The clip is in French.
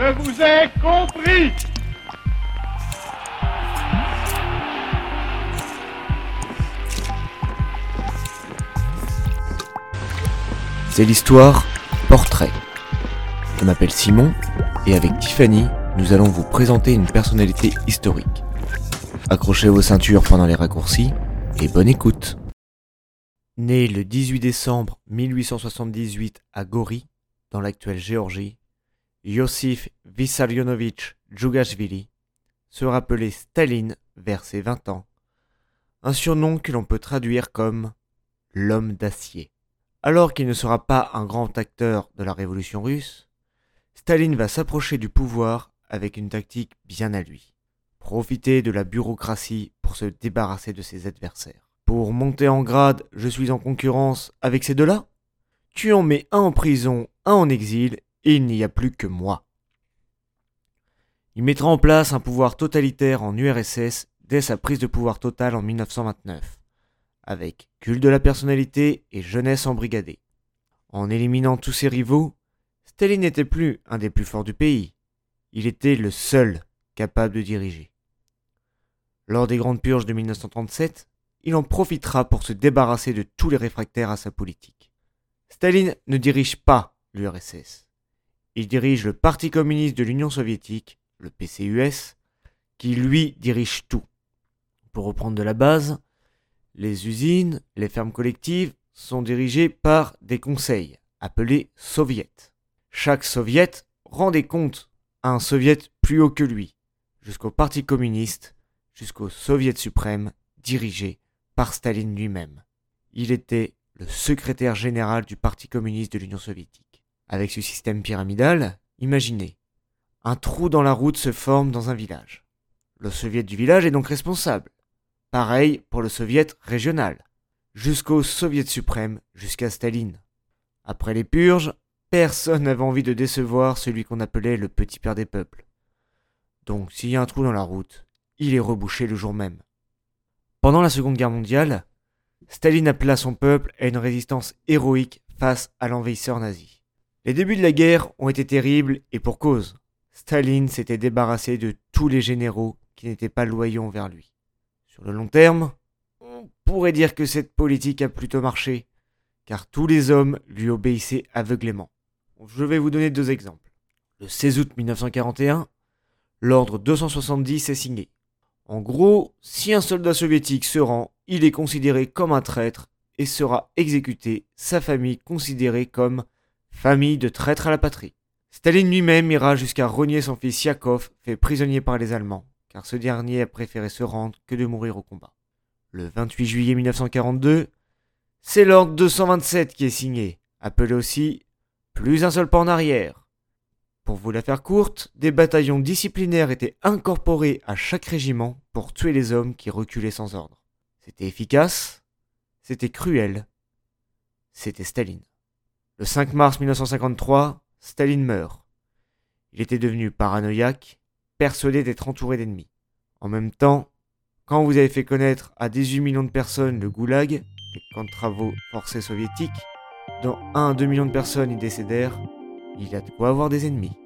Je vous ai compris C'est l'histoire Portrait. Je m'appelle Simon et avec Tiffany, nous allons vous présenter une personnalité historique. Accrochez vos ceintures pendant les raccourcis et bonne écoute. Né le 18 décembre 1878 à Gori, dans l'actuelle Géorgie, Yosif Vissarionovitch Djougashvili se rappelait Staline vers ses 20 ans, un surnom que l'on peut traduire comme l'homme d'acier. Alors qu'il ne sera pas un grand acteur de la révolution russe, Staline va s'approcher du pouvoir avec une tactique bien à lui. Profiter de la bureaucratie pour se débarrasser de ses adversaires. Pour monter en grade, je suis en concurrence avec ces deux-là Tu en mets un en prison, un en exil, il n'y a plus que moi. Il mettra en place un pouvoir totalitaire en URSS dès sa prise de pouvoir totale en 1929 avec culte de la personnalité et jeunesse embrigadée. En éliminant tous ses rivaux, Staline n'était plus un des plus forts du pays. Il était le seul capable de diriger. Lors des grandes purges de 1937, il en profitera pour se débarrasser de tous les réfractaires à sa politique. Staline ne dirige pas l'URSS. Il dirige le Parti communiste de l'Union soviétique, le PCUS, qui lui dirige tout. Pour reprendre de la base, les usines, les fermes collectives sont dirigées par des conseils, appelés soviets. Chaque soviet rend des comptes à un soviet plus haut que lui, jusqu'au Parti communiste, jusqu'au soviet suprême, dirigé par Staline lui-même. Il était le secrétaire général du Parti communiste de l'Union soviétique. Avec ce système pyramidal, imaginez, un trou dans la route se forme dans un village. Le soviet du village est donc responsable. Pareil pour le soviet régional, jusqu'au soviet suprême, jusqu'à Staline. Après les purges, personne n'avait envie de décevoir celui qu'on appelait le petit père des peuples. Donc s'il y a un trou dans la route, il est rebouché le jour même. Pendant la Seconde Guerre mondiale, Staline appela son peuple à une résistance héroïque face à l'envahisseur nazi. Les débuts de la guerre ont été terribles et pour cause. Staline s'était débarrassé de tous les généraux qui n'étaient pas loyaux envers lui. Sur le long terme, on pourrait dire que cette politique a plutôt marché, car tous les hommes lui obéissaient aveuglément. Je vais vous donner deux exemples. Le 16 août 1941, l'ordre 270 est signé. En gros, si un soldat soviétique se rend, il est considéré comme un traître et sera exécuté, sa famille considérée comme famille de traîtres à la patrie. Staline lui-même ira jusqu'à renier son fils Yakov, fait prisonnier par les Allemands car ce dernier a préféré se rendre que de mourir au combat. Le 28 juillet 1942, c'est l'ordre 227 qui est signé, appelé aussi plus un seul pas en arrière. Pour vous la faire courte, des bataillons disciplinaires étaient incorporés à chaque régiment pour tuer les hommes qui reculaient sans ordre. C'était efficace, c'était cruel, c'était Staline. Le 5 mars 1953, Staline meurt. Il était devenu paranoïaque persuadé d'être entouré d'ennemis. En même temps, quand vous avez fait connaître à 18 millions de personnes le goulag, les camps de travaux forcés soviétiques, dont 1 à 2 millions de personnes y décédèrent, il a de quoi avoir des ennemis.